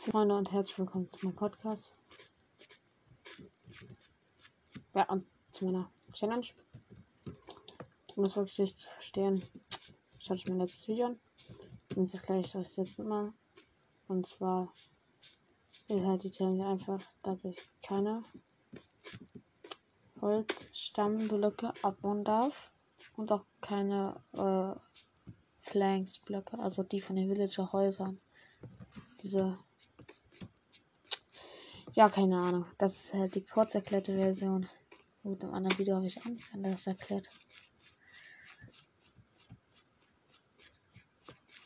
Freunde und herzlich willkommen zu meinem Podcast. Ja, und zu meiner Challenge. Um das wirklich nicht zu verstehen, schaue ich mein letztes Video an. Und das gleich das jetzt mal. Und zwar ist halt die Challenge einfach, dass ich keine Holzstammblöcke abbauen darf. Und auch keine äh, Flanksblöcke, also die von den Villager Häusern. Diese ja, keine Ahnung. Das ist halt die kurz erklärte Version. Gut, im anderen Video habe ich auch nichts anderes erklärt.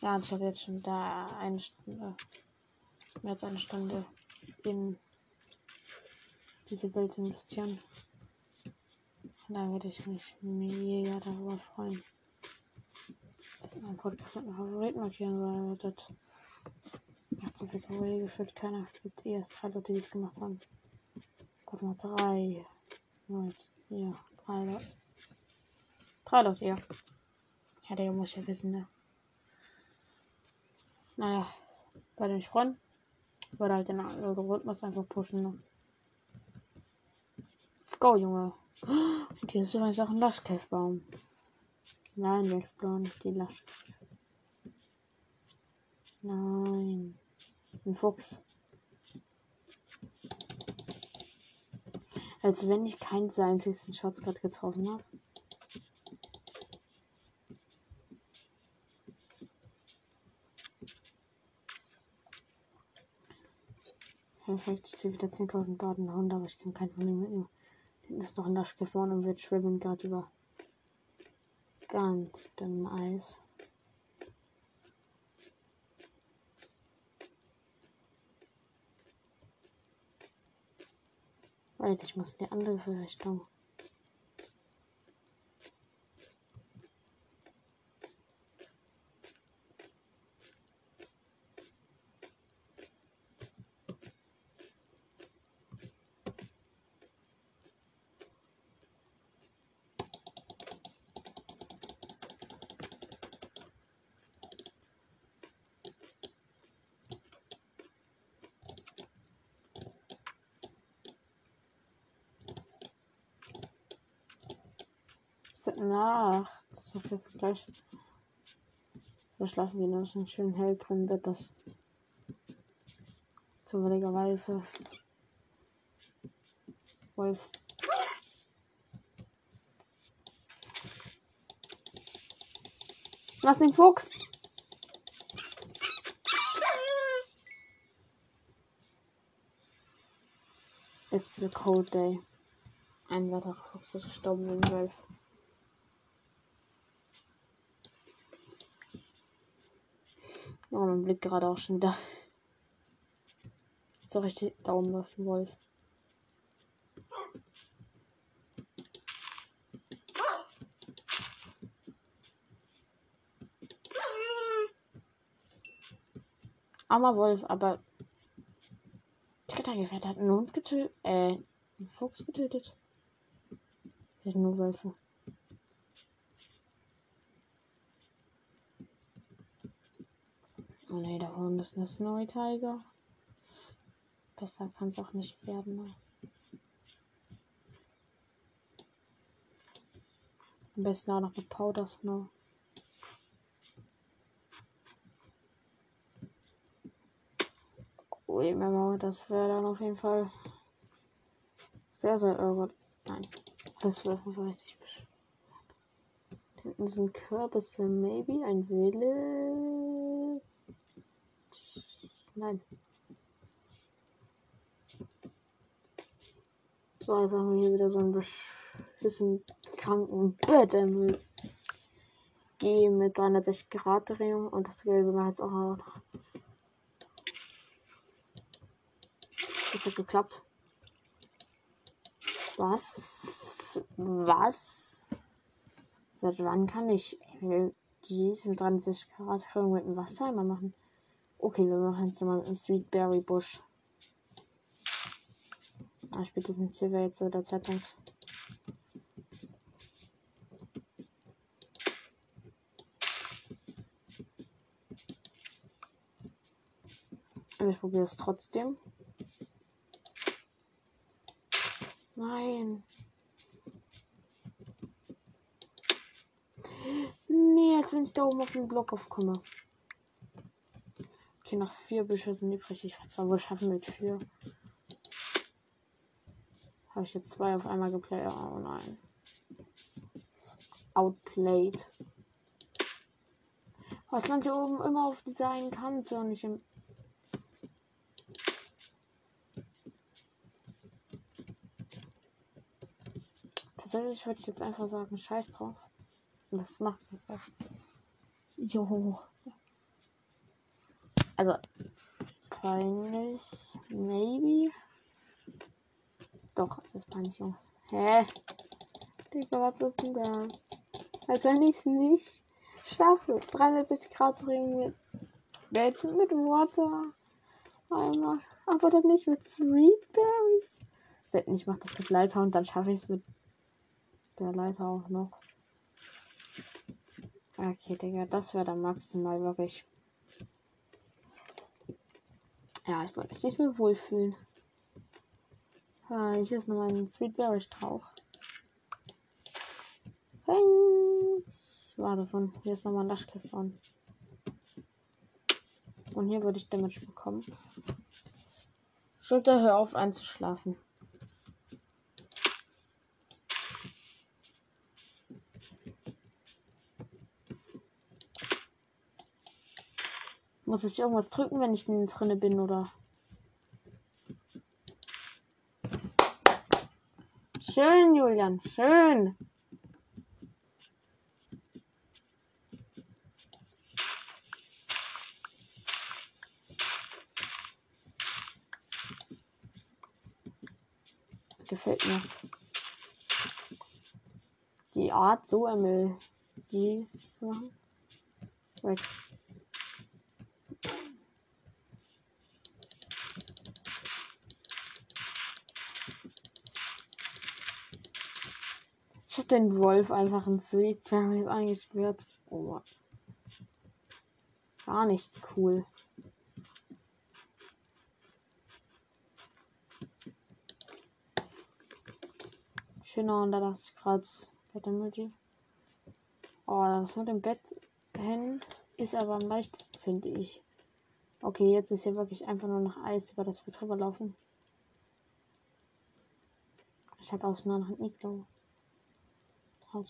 Ja, ich habe jetzt schon da eine Stunde, mehr als eine Stunde in diese Welt investieren. Und da würde ich mich mega darüber freuen. Mein Podcast mit einem Favorit markieren, weil das hat so viel Theorie geführt. Keiner gibt erst drei Leute, die es gemacht haben. Warte mal, drei. Leute. Ja, drei Leute. Drei Leute, ja. Ja, der muss ja wissen, ne? Naja, würde mich freuen. Würde halt den Algorithmus einfach pushen, ne? Go, Junge. Und hier ist übrigens auch ein Laschkäfbaum. Nein, wir exploren die Laschkäf. Nein. Ein Fuchs. Als wenn ich keinen einzigen Shots gerade getroffen habe. Perfekt, ich sehe wieder 10.000 badende Hunde, aber ich kann keinen von denen mitnehmen. Hinten ist noch ein Laschke vorne und wir schwimmen gerade über ganz dünnem Eis. Wait, ich muss in die andere Richtung. nach. Das muss ja gleich. Wir schlafen wir in einem schönen hellgrünen Bett, das zufälligerweise Wolf. Lass den Fuchs! It's a cold day. Ein weiterer Fuchs ist gestorben wegen Wolf. Oh, mein Blick gerade auch schon wieder. So richtig Daumen läuft ein Wolf. Armer Wolf, aber Dritter hat einen Hund getötet, äh, einen Fuchs getötet. Wir sind nur Wölfe. Oh ne, da vorne ist eine Snowy Tiger. Besser kann es auch nicht werden. Ne? Am besten auch noch mit Powder Snow. Ui, Memo, das wäre dann auf jeden Fall sehr, sehr irre. Nein, das wäre richtig. Hinten sind Kürbisse, maybe ein Wille. Nein. So, jetzt haben wir hier wieder so ein bisschen kranken Bett. G mit 360 Grad Drehung und das Gelbe war jetzt auch noch. Das hat geklappt. Was? Was? Seit wann kann ich diesen 360 Grad Drehung mit dem Wasser einmal machen? Okay, wir machen jetzt mal im Sweetberry Busch. Ah, spätestens hier wäre jetzt so der Zeitpunkt. Und ich probiere es trotzdem. Nein. Nee, als wenn ich da oben auf den Block aufkomme. Okay, noch vier Büsche sind übrig. Ich werde es wohl schaffen mit vier. Habe ich jetzt zwei auf einmal geplayt? Oh nein. Outplayed. Oh, ich lande oben immer auf dieser einen Kante und nicht im. Tatsächlich würde ich jetzt einfach sagen, scheiß drauf. Und das macht jetzt auch. Jo. Also, peinlich. Maybe. Doch, es ist peinlich, Jungs. Hä? Digga, was ist denn das? Als wenn ich es nicht schaffe. 360 Grad drehen mit Bett mit Water. Einmal. Aber dann nicht mit Sweet Berries. Ich mache das mit Leiter und dann schaffe ich es mit der Leiter auch noch. Okay, Digga, das wäre dann maximal wirklich. Ja, ich wollte mich nicht mehr wohlfühlen. Ah, hier ist nochmal ein Sweetberry Strauch. Thanks. War davon. Hier ist nochmal ein Laschkäfer. Und hier würde ich Damage bekommen. Schulter, hör auf einzuschlafen. Muss ich irgendwas drücken, wenn ich drinne bin, oder? Schön, Julian, schön. Gefällt mir. Die Art, so ML dies zu machen. Weg. Den Wolf einfach in Sweet Berries eingesperrt. Oh Mann. Gar nicht cool. Schöner und da ich gerade, Bett-Emoji. Oh, das mit dem Bett hin ist aber am leichtesten, finde ich. Okay, jetzt ist hier wirklich einfach nur noch Eis, über das wir drüber laufen. Ich hatte aus nur noch ein Iglo. Und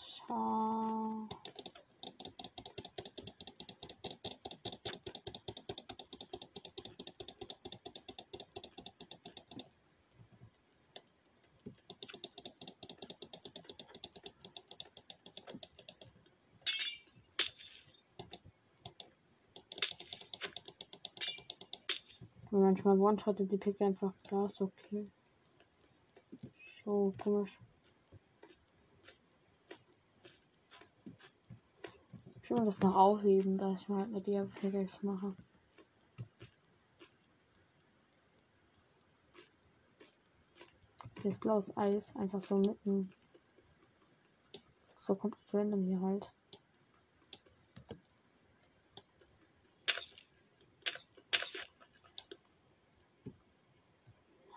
manchmal one-shottet die Pick einfach Gas, okay. So, komisch. Will das noch aufheben, da ich mal mit der Pickaxe mache. Hier ist blaues Eis, einfach so mitten. So komplett random hier halt.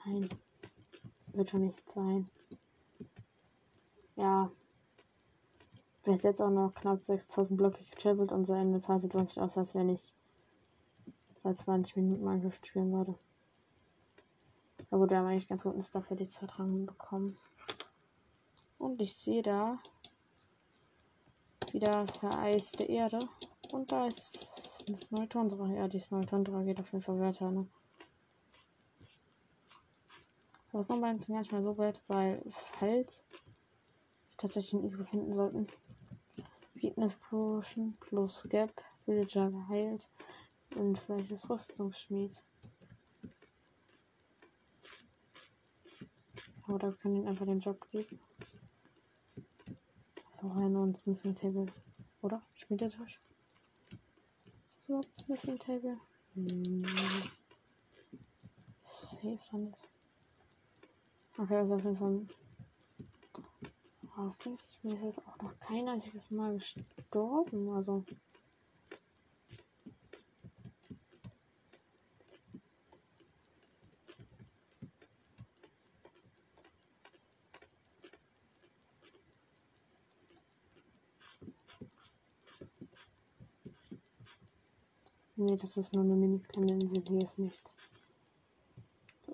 Nein. Wird schon nicht sein. Ja. Vielleicht jetzt auch noch knapp 6000 Blöcke gechillt und sein Inventar sieht wirklich aus, als wenn ich seit 20 Minuten Minecraft spielen würde. Na gut, wir haben eigentlich ganz guten Stuff für die Zeit bekommen. Und ich sehe da wieder vereiste Erde. Und da ist das neue Tundra. Ja, dieses neue Tundra geht auf jeden Fall weiter, ne? Das Nummer sind gar nicht mehr so weit, weil falls wir tatsächlich ein Igel finden sollten. Fitness Potion plus Gap, Villager geheilt und vielleicht das Rüstungsschmied. Oder wir können ihm einfach den Job geben. Vorher nur ein Smithing Table. Oder? Schmiedetisch? Ist das überhaupt Smithing Table? Hm. Safe dann nicht. Okay, also auf jeden Fall rausgehst. Mir ist jetzt auch noch kein einziges Mal gestorben. Also. Nee, das ist nur eine mini kleine Insel, hier ist nichts.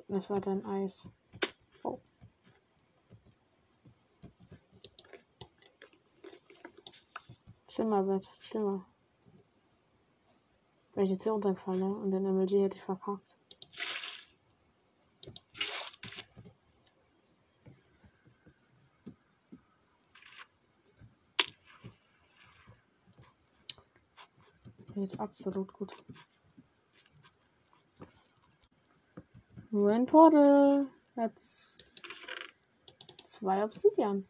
Das war dein Eis. Schlimmer wird. Schlimmer. Wenn ich jetzt hier runterfalle und den MLG hätte ich verkackt. Jetzt absolut gut. Ruin Portal. Jetzt zwei Obsidian.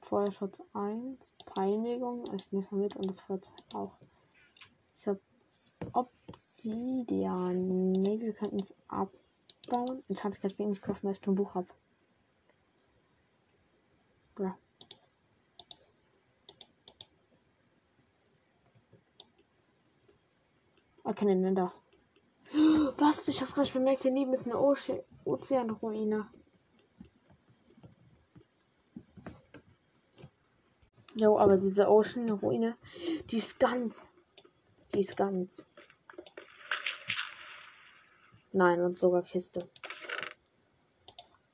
Feuerschutz 1. Peinigung. Ich nehme mit und das Feuerzeug auch. Ich Obsidian. Ne, wir könnten es abbauen. Enchanted kann ich mir nicht kaufen, weil ich kein Buch habe. Ja. Okay, ne, da. Was? Ich hab's gerade bemerkt, hier neben ist eine Ozeanruine. Jo, aber diese Ocean-Ruine, die ist ganz. Die ist ganz. Nein, und sogar Kiste.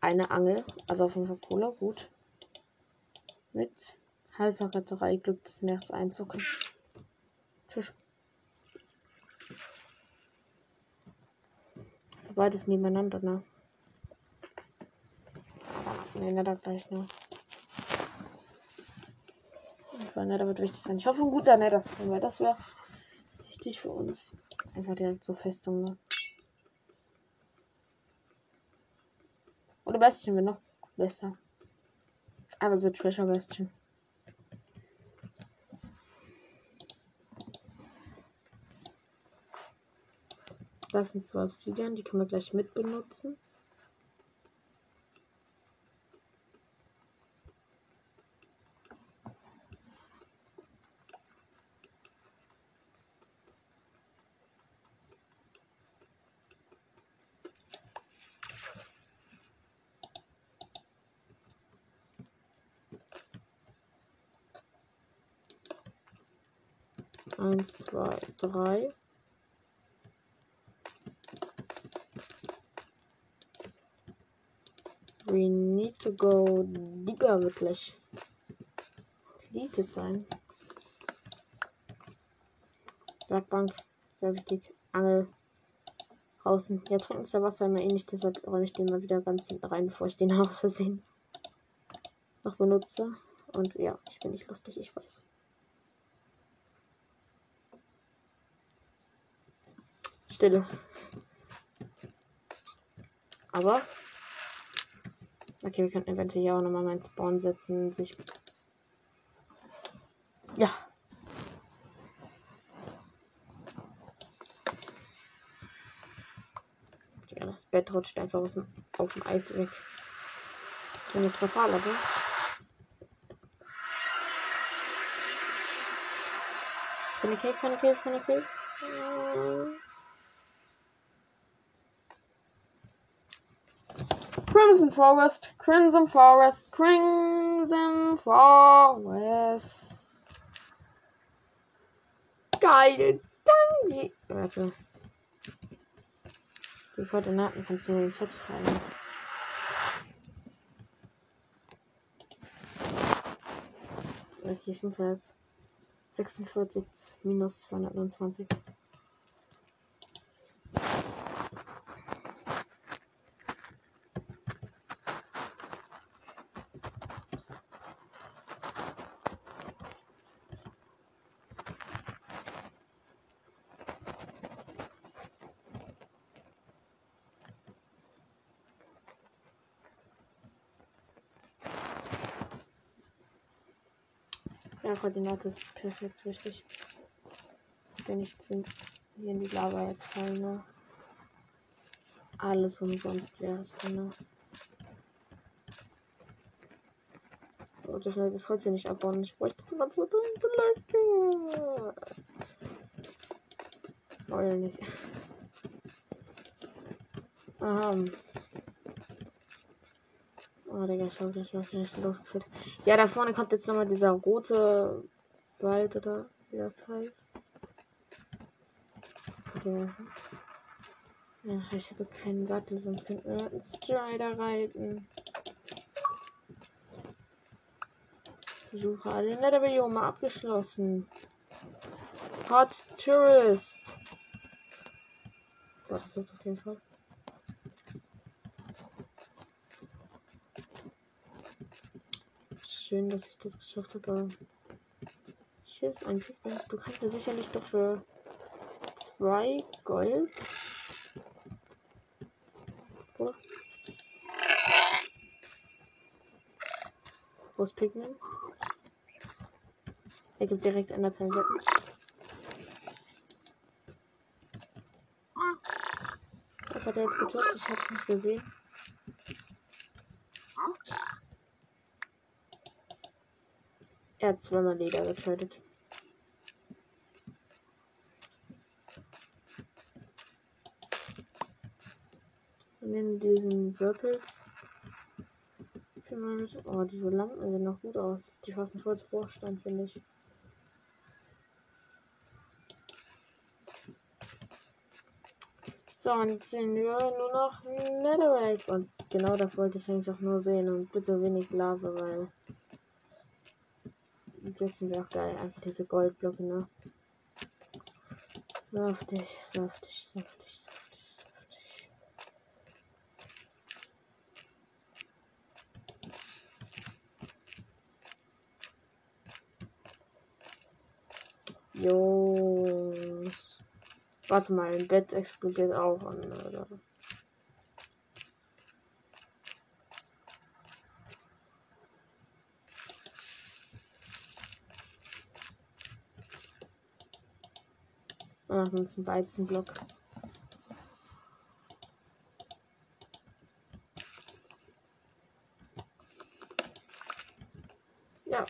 Eine Angel, also auf jeden Fall Cola, gut. Mit Halbverräterei Glück des Meeres einzucken. Tschüss. beides nebeneinander, ne? Ne, ne, da gleich, ne? Weil ne, da wird wichtig sein. Ich hoffe, ein guter ne, das können. Das wäre wichtig für uns. Einfach direkt so Festung, ne? Oder Bestien wäre noch besser. Aber so Treasure Bestien. Das sind zwei Obsidian, die können wir gleich mit Eins, zwei, drei. We need to go deeper wirklich. Deleted sein. Werkbank, sehr wichtig. Angel. Draußen. Jetzt trinkt uns der Wasser immer ähnlich, deshalb räume ich den mal wieder ganz hinten rein, bevor ich den aus Versehen noch benutze. Und ja, ich bin nicht lustig, ich weiß. Stille. Aber Okay, wir könnten eventuell hier auch nochmal meinen Spawn setzen. Sich. Ja. Ja, das Bett rutscht einfach aus dem, auf dem Eis weg. Wenn es was war, oder? Keine Cave, keine Cave, keine Cave. Crimson Forest, Crimson Forest, Crimson Forest. Geil, danke. Warte. Die Koordinaten kannst du nur in den Chat schreiben. Okay, 5, 46 minus 229. Koordinate ist perfekt richtig. Wenn ich sind hier in die Lava jetzt fallen, ne? Alles umsonst wäre es dann, ne? Oh, das, das Holz hier nicht abbauen. Ich bräuchte mal so dringend Blöcke. Oder nicht. Aha. Oh, Digga, ich hab richtig losgeführt. Ja, da vorne kommt jetzt nochmal dieser rote Wald oder wie das heißt. Ja, ich habe keinen Sattel, sonst könnten wir einen Strider reiten. Suche alle Netherbiome abgeschlossen. Hot Tourist. das wird auf jeden Fall. Schön, dass ich das geschafft habe. Hier ist ein Picknick. Du kannst mir sicherlich doch für zwei Gold. Oder? Wo ist Pigment? Er gibt direkt an der Planette. Was hat er jetzt getötet? Ich hab's nicht gesehen. Er hat zweimal Leder getötet. Nehmen diesen Würpels. Oh, diese Lampen sehen noch gut aus. Die passen voll zu Vorstand, finde ich. So, und jetzt sehen wir nur noch Netherrack. Und genau das wollte ich eigentlich auch nur sehen. Und bitte wenig Lava, weil. Das sind auch geil. Einfach diese Goldblöcke, ne? Saftig, saftig, saftig, saftig, saftig. Jungs. Warte mal, ein Bett explodiert auch an, oder? Ach, das ist ein Weizenblock. Ja,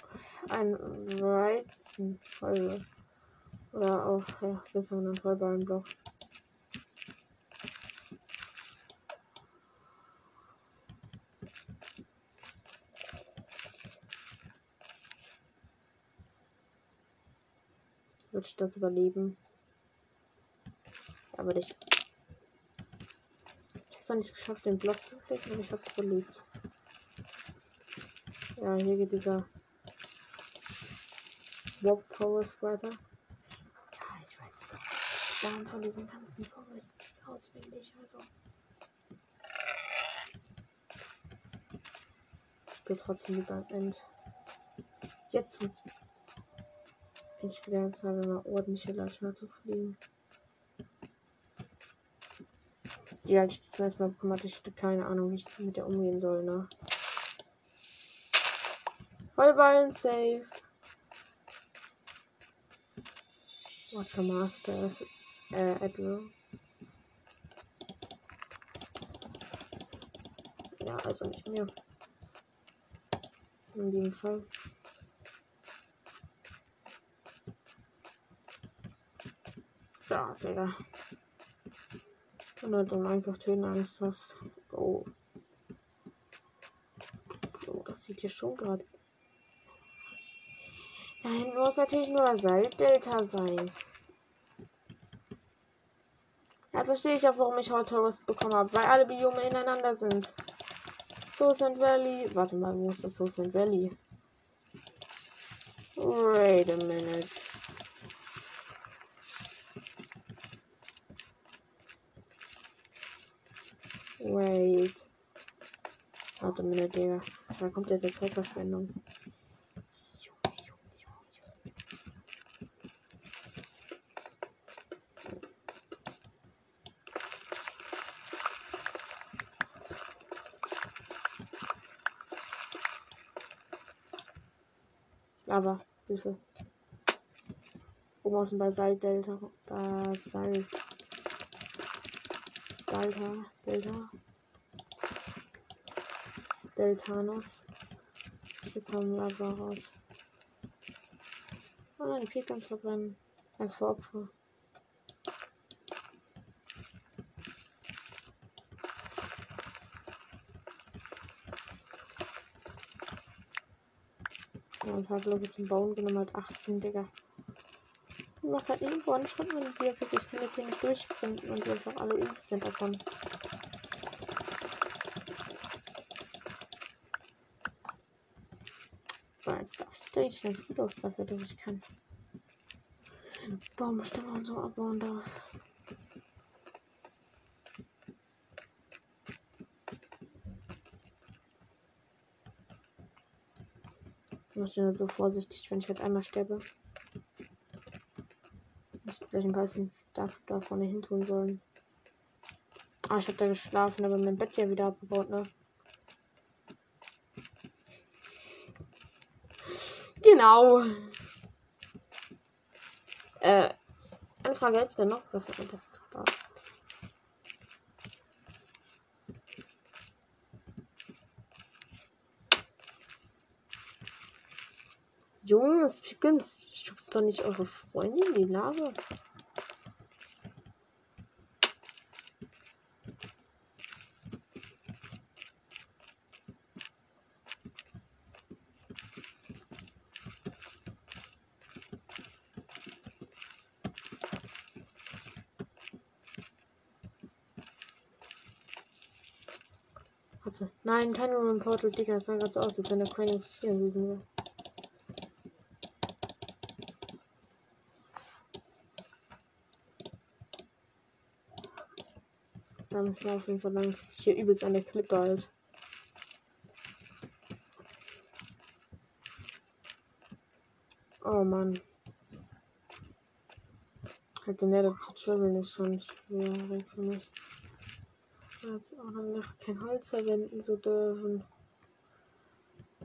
ein Weizenfeuer. Oder auch, ja, besser einen Vollballenblock. Wird ich das überleben? Aber ich. Ich habe es noch nicht geschafft, den Block zu klicken, aber ich habe es verliebt. Ja, hier geht dieser Warp Forest weiter. Namen von diesen ganzen Forests auswendig. Also. Ich bin trotzdem lieber am End. Jetzt wird ich gelernt habe, mal ordentliche Leute zu fliegen. Als ich das erste Mal ich hatte keine Ahnung, wie ich mit der umgehen soll, ne? Vollballen safe. Watcher Master äh, Admiral. Ja, also nicht mehr. In dem Fall. Da, Digga. Wenn du einfach Töne-Angst hast. Oh. Oh, das sieht hier schon gerade. Nein, muss natürlich nur Saltdelta sein. Also verstehe ich auch, warum ich Hot Tourist bekommen habe, weil alle Biome ineinander sind. Soulsand Valley. Warte mal, wo ist das Soulsand Valley? Wait a minute. Wait. Warte mal, Digga. Da kommt jetzt die Zeitverschwendung. Aber, Hilfe. Oben außen Basalt Delta. Basalt. Delta. Delta. Deltanos. Hier kommen Lava raus. Oh nein, die Pekans verbrennen. Als Veropfer. Ja, ein paar Blöcke zum Bauen genommen hat 18, Digga. Macht halt irgendwo einen Schritt mit dir. Ich kann jetzt hier nicht durchsprinten und die einfach alle instant davon. Jetzt darf sieht eigentlich ganz gut aus dafür, dass ich kann. Baumstämme und so abbauen darf. Ich bin so vorsichtig, wenn ich halt einmal sterbe. Ich vielleicht ein bisschen Stuff da vorne hin tun sollen. Ah, ich hab da geschlafen, aber mein Bett ja wieder abgebaut, ne? Genau. Äh, eine Frage jetzt denn noch. Was hat das jetzt gebaut? Jungs, Pickens, schubst doch nicht eure Freunde in die Lage. Nein, kein Room Portal, Digga. Das sah gerade so aus, als wenn der Crane passieren gewesen. Da müssen wir auf jeden Fall lang. Hier übelst an der Klippe halt. Oh Mann. Halt den Nether zu traveln ist schon schwer für mich jetzt auch noch kein Holz verwenden zu dürfen.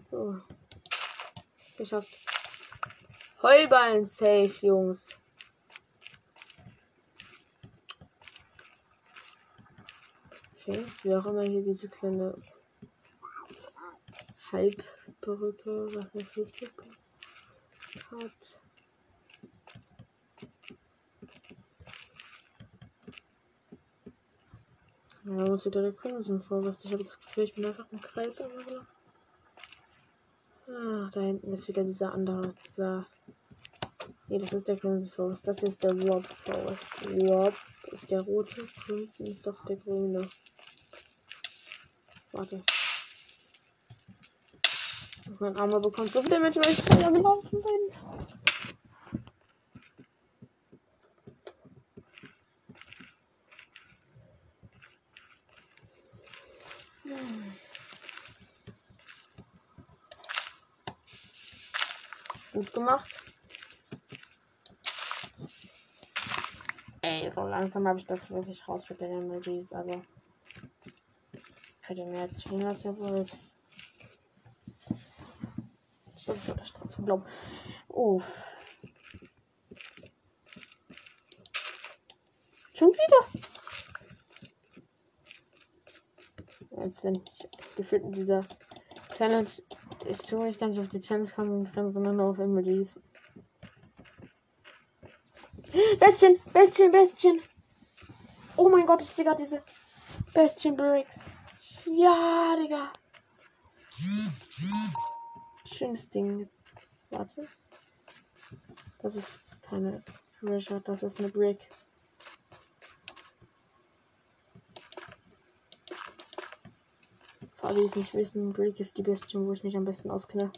So. Geschafft. Heuballen safe, Jungs. Face, wie auch immer hier diese kleine Halbbrücke, was weiß ich, hat. Ja, muss wieder der Crimson Forest. Ich habe das Gefühl, ich bin einfach im Kreis angelaufen. Ach, da hinten ist wieder dieser andere. Dieser. Nee, das ist der Crimson Forest. Das ist der Warp Forest. Warp ist der rote. Crimson ist doch der grüne. Warte. Mein Armer bekommt so viel Damage, weil ich schneller gelaufen bin. Gut gemacht. Ey, so langsam habe ich das wirklich raus mit den Emojis. Also ihr mir jetzt was ihr wollt. Ich glaube, ich das trotzdem glauben. Uff. Schon wieder. Jetzt bin ich gefühlt in dieser Challenge ich tue mich nicht auf die Challenge konzentrieren, sondern nur auf Emojis. Bestien, Bestien, Bestien. Oh mein Gott, ich sehe gerade diese Bestien Bricks. Ja, Digga. Schönes Ding. Warte. Das ist keine Treasure, das ist eine Brick. Für alle, die es nicht wissen, Brick ist die Bestie, wo ich mich am besten auskenne.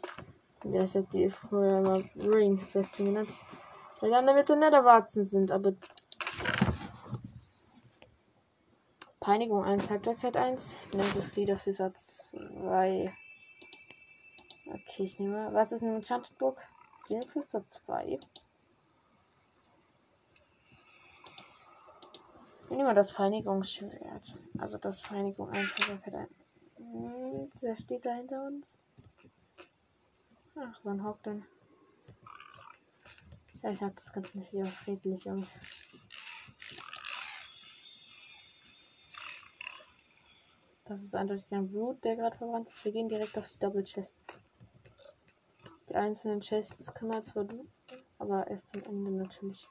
Ja, ich habe die früher immer Ring Bestie genannt. Weil dann damit der Netherwarzen sind, aber. Peinigung 1, Haltbarkeit 1. Nennt es Glieder für Satz 2. Okay, ich nehme. Was ist ein Enchanted Book? Satz 2. Ich nehme das Peinigungsschwert. Also das Peinigung 1, Haltbarkeit 1. Hm, wer steht da hinter uns? Ach, so ein Hauptmann. Ja, ich hab das Ganze nicht wieder friedlich aus. Das ist eindeutig kein Blut, der gerade verbrannt ist. Wir gehen direkt auf die Double Chests. Die einzelnen Chests können wir zwar tun, aber erst am Ende natürlich.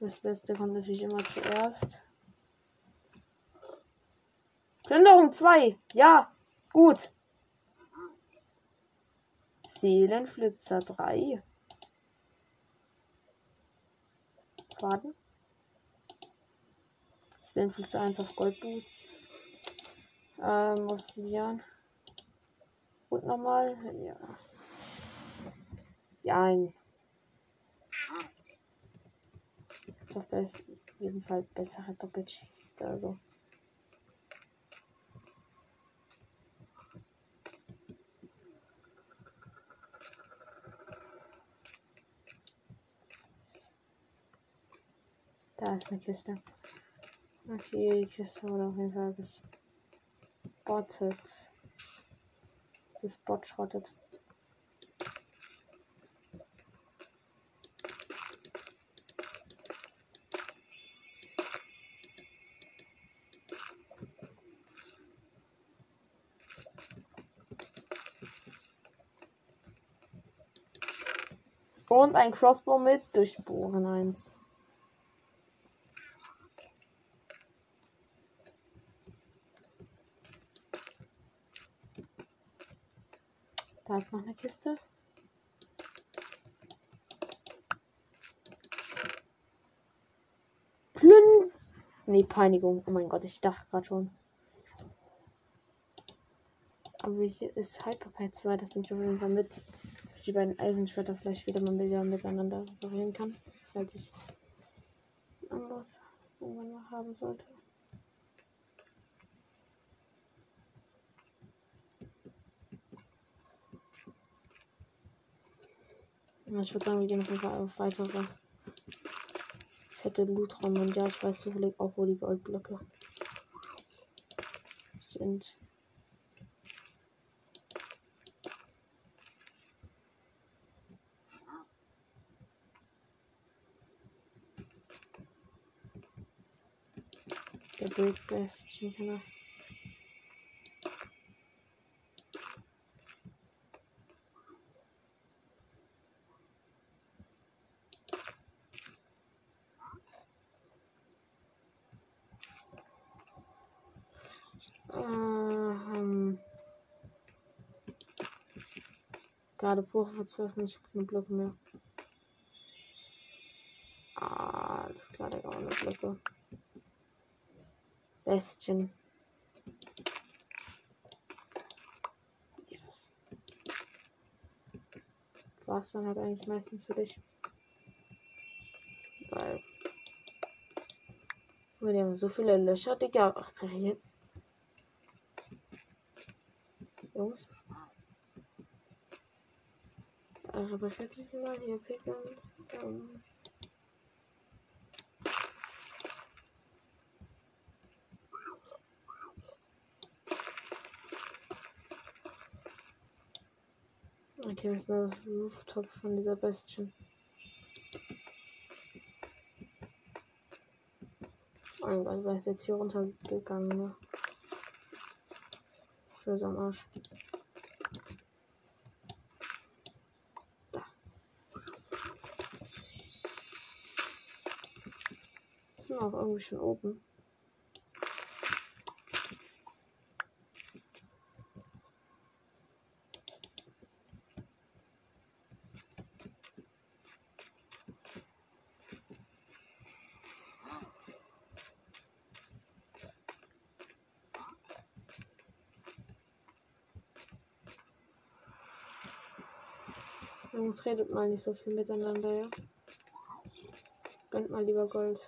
Das Beste kommt natürlich immer zuerst. Plünderung 2. Ja, gut. Seelenflitzer 3. Faden. Seelenflitzer 1 auf Goldboots. Ähm, Obsidian. Und nochmal. Ja. Ja, ein. Auf jeden Fall bessere Doppelchest. Also. Da ist eine Kiste. Okay, die Kiste wurde auf jeden Fall gespottet. Gespotschrottet. Und ein Crossbow mit Durchbohren 1. Da noch eine Kiste. Plün. Nee, Peinigung. Oh mein Gott, ich dachte gerade schon. Aber hier ist Hyperpad 2, das ich auf jeden Fall mit. Die beiden Eisenschwerter vielleicht wieder mal wieder miteinander reparieren kann. Falls ich anderes irgendwann noch haben sollte. Ich würde sagen, wir gehen auf jeden auf weitere fette Lootraum. Und ja, ich weiß zufällig auch, wo die Goldblöcke sind. Der Break Bastion kann er. Gerade pure Verzweiflung, ich habe keine Blöcke mehr. Ah, alles klar, der eine Blöcke. Bestien. Das war's dann halt eigentlich meistens für dich. Weil. Wir haben so viele Löcher, Digga. Ach, Jungs. Aber ich werde diesmal hier picken. Ähm Okay, das ist das Rooftop von dieser Bestien. Oh mein Gott, wer ist jetzt hier runtergegangen? Ne? Für so Arsch. Sind auch irgendwie schon oben. Jungs, redet mal nicht so viel miteinander, ja? Gönnt mal lieber Gold.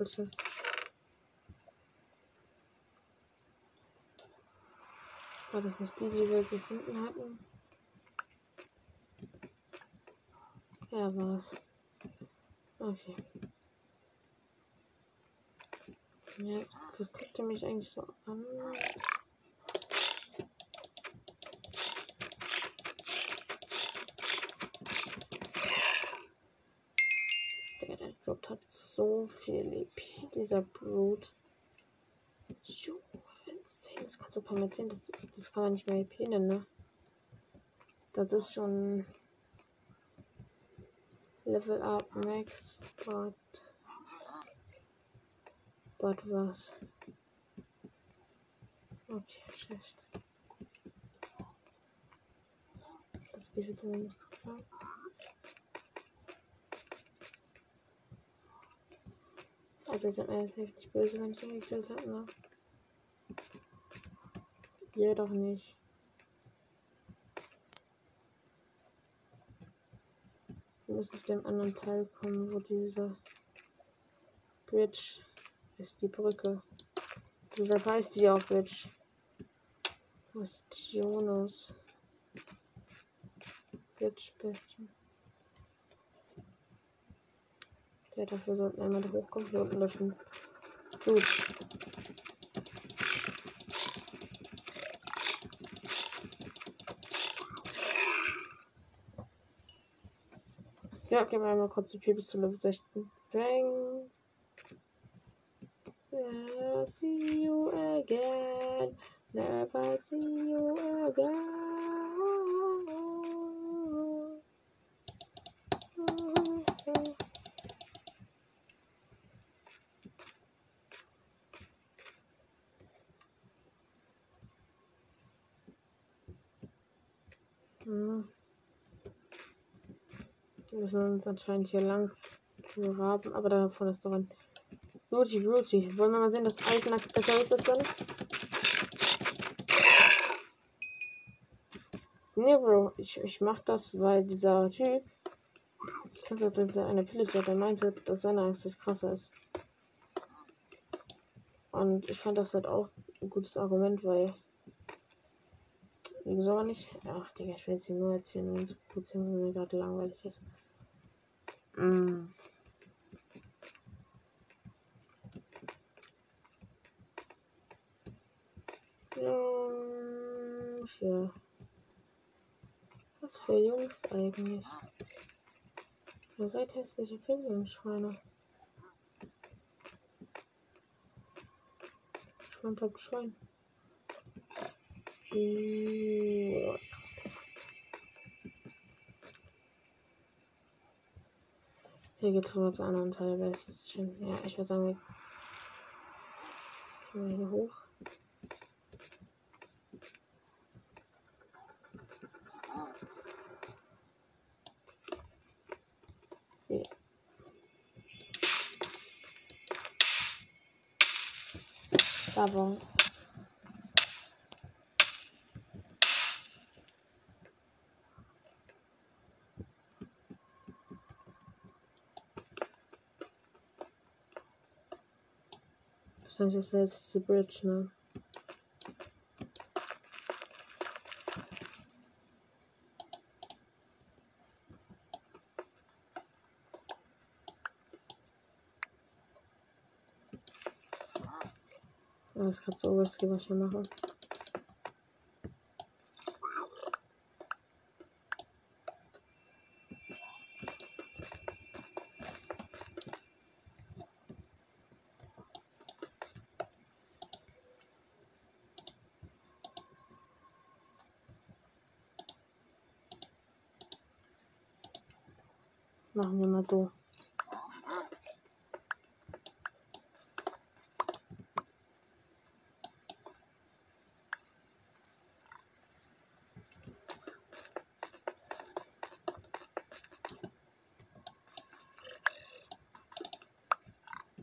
Doppelchest. War das nicht die, die wir gefunden hatten? Ja, war's. Okay. Ja, was guckt ihr mich eigentlich so an? So viel EP, dieser Brute. Insane. Das kannst du Mal sehen. Das, das kann man nicht mehr EP nennen, ne? Das ist schon Level Up Max, but but was? Okay, schlecht. Das lief jetzt zumindest klar. Also sind mir jetzt nicht böse, wenn ich gekillt habe, ne? Ja, doch nicht. Wir müssen zu dem anderen Teil kommen, wo diese Bridge ist, die Brücke. Deshalb heißt die auch Bridge. Bastionus. Bridge Bastion. Ja, dafür sollten einmal. Hier unten löschen. Gut. Ja, gehen wir einmal kurz die P bis zu Level 16. Thanks. Never see you again. Never see you again. Hm. Wir müssen uns anscheinend hier lang graben, aber davon ist doch ein Beauty, Beauty. Wollen wir mal sehen, dass Eisenax besser ist als dann? Nee, Bro, ich, ich mach das, weil dieser Typ, also dieser eine Pillager, der meinte, dass seine Angst das krasser ist. Und ich fand das halt auch ein gutes Argument, weil. Wieso nicht? Ach, Digga, ich will jetzt hier nur erzählen, wenn es gerade langweilig ist. Mm. Ja. Was für Jungs eigentlich? Ihr seid hässliche Pinguinschweine. Schwein bleibt Schwein. Ja. Hier geht's rüber zu anderen Teil. Ja, ich würde sagen, wir gehen hier hoch. aber Wahrscheinlich ist jetzt diese Bridge, ne? Das ist gerade so was, was ich hier mache. Machen wir mal so.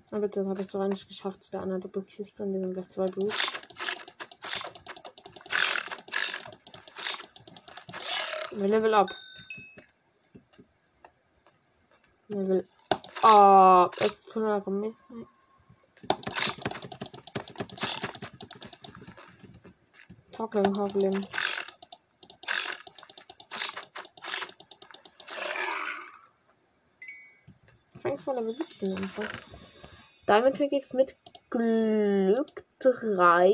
Na bitte, habe ich so nicht geschafft zu der anderen Doppelkiste und wir sind gleich zwei Blut. Wir level up. Level up. Es ist von mit. Talking Goblin. Franks war Level 17 einfach. Diamond Pickaxe mit Glück 3.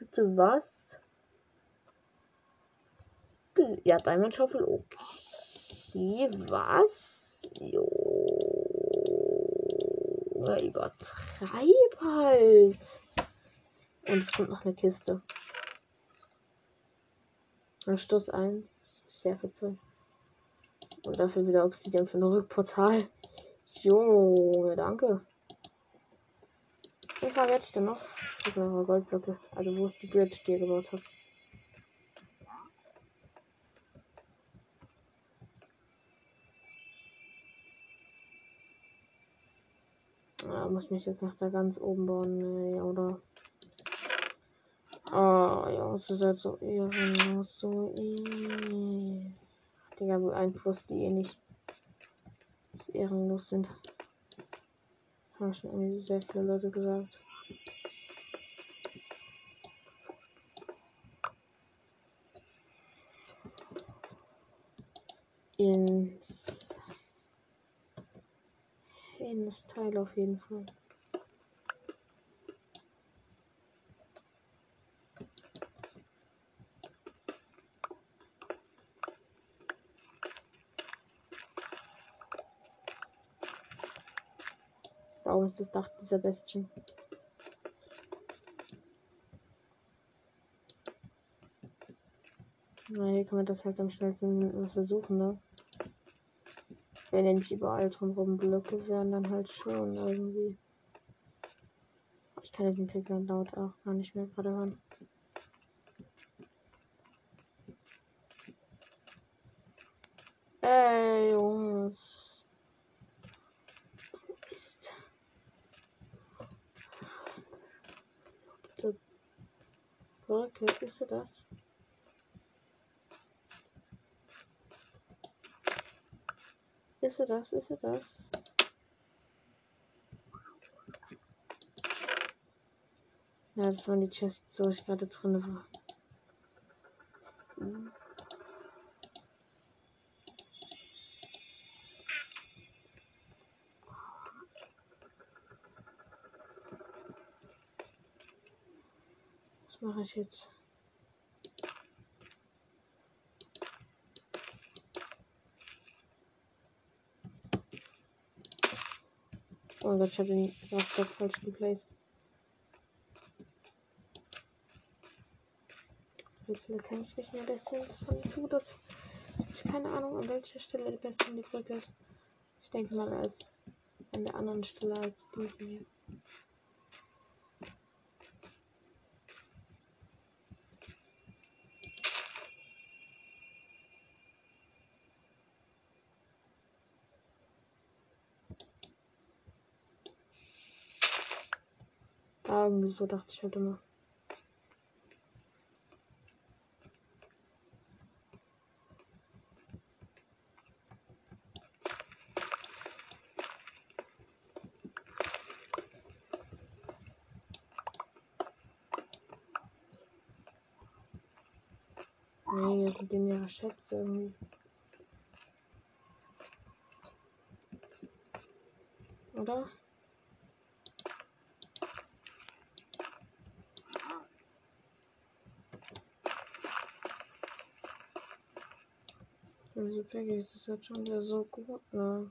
Bitte was? Ja, Diamond Schaufel, okay. Was? Jo. Junge, übertreib halt. Und es kommt noch eine Kiste. Stoß 1. Schärfe 2. Und dafür wieder Obsidian für ein Rückportal. Junge, danke. Wie viel werde ich denn noch? Das sind Goldblöcke. Also wo ist die Bridge, die ihr gebaut habt? Ah, muss mich jetzt nach da ganz oben bauen, nee, oder? Oh, ja, es ist halt so ehrenlos, so ehrenlos. Digga, beeinflusst die eh nicht. Dass ehrenlos sind. Haben schon irgendwie sehr viele Leute gesagt. Ins. Ins Teil auf jeden Fall. Warum ist das Dach dieser Bestien? Na, hier kann man das halt am schnellsten was versuchen, ne? Wenn nicht überall drumherum Blöcke wären, dann halt schon irgendwie. Ich kann diesen Pickel laut auch gar nicht mehr gerade hören. Ey, Jungs. Ist. Bitte. Brücke, ist das? Ist er das? Ist er das? Ja, das waren die Chests, wo ich gerade drin war. Was mache ich jetzt? Oh Gott, ich habe den Kraftstoff falsch geplaced. Vielleicht kann ich mich ein bisschen zu, dass ich keine Ahnung, an welcher Stelle die beste die Brücke ist. Ich denke mal als an der anderen Stelle als diese hier. Irgendwie so dachte ich halt immer. Nee, das sind den ihre Schätze irgendwie. Oder? Also Peggy ist es jetzt schon wieder so gut, ne?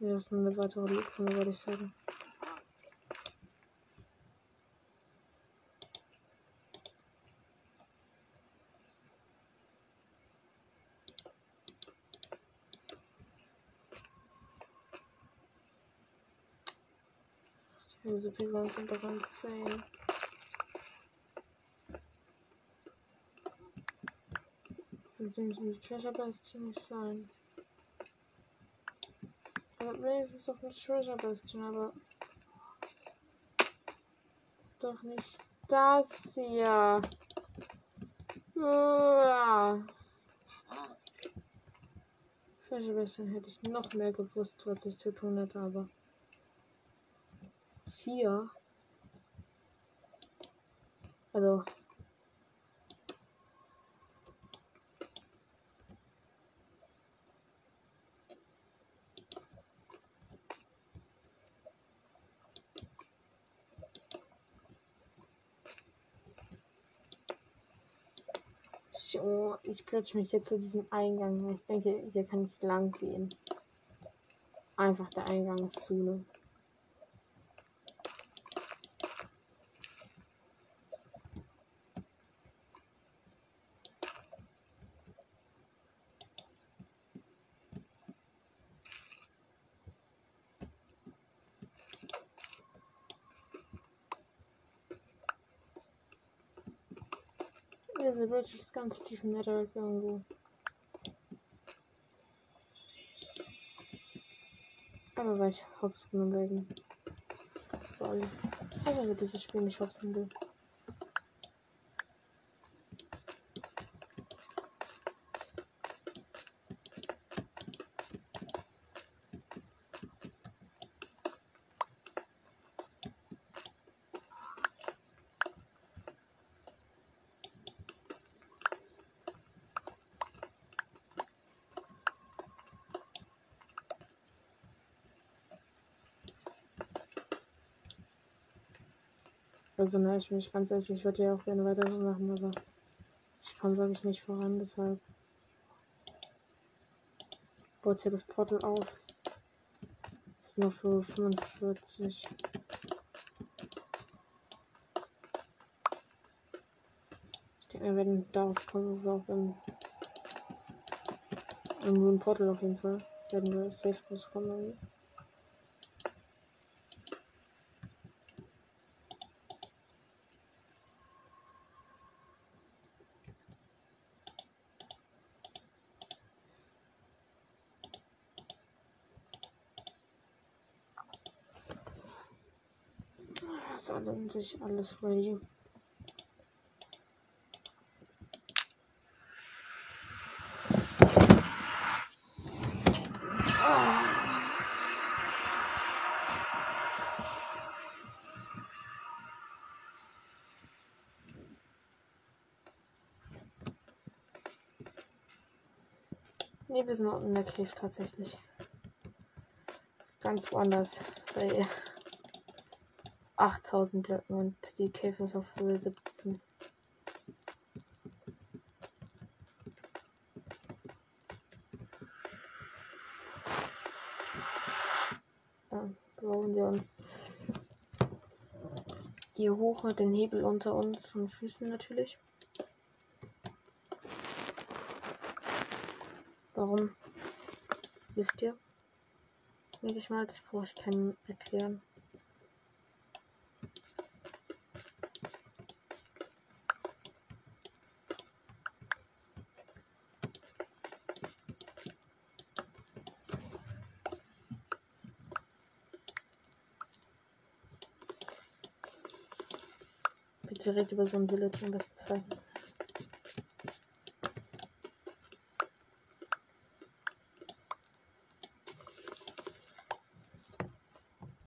Ja, das ist eine weitere Lücke, würde ich sagen. Diese Pylons sind doch insane. Und sind die Treasure Bastion nicht sein. Also, wenigstens doch eine Treasure Bastion, aber. Doch nicht das hier. Uah. Treasure Bastion hätte ich noch mehr gewusst, was ich zu tun hätte, aber hier. Also. oh, ich plötze mich jetzt zu diesem Eingang. Ich denke, hier kann ich lang gehen. Einfach der Eingang ist zu. Ne? Wir sind wirklich ganz tief im Netherrack irgendwo. Aber weil ich hops genommen werden soll. Also wird dieses Spiel nicht hops genommen. Also, ne, ich bin nicht ganz ehrlich, ich würde ja auch gerne weitermachen, aber ich komme wirklich nicht voran, deshalb baut hier das Portal auf. Ist noch für 45. Ich denke, wir werden daraus kommen, wir auch im, im Moon Portal auf jeden Fall werden wir safe rauskommen. Ist an sich alles ready. Ne, wir sind unten in der Cave tatsächlich. Ganz woanders. Bei 8000 Blöcken und die Cave ist auf Höhe 17. Dann bauen wir uns hier hoch mit den Hebel unter uns und Füßen natürlich. Warum? Wisst ihr? Denke ich mal, das brauche ich keinem erklären. Direkt über so ein Village am besten Fall.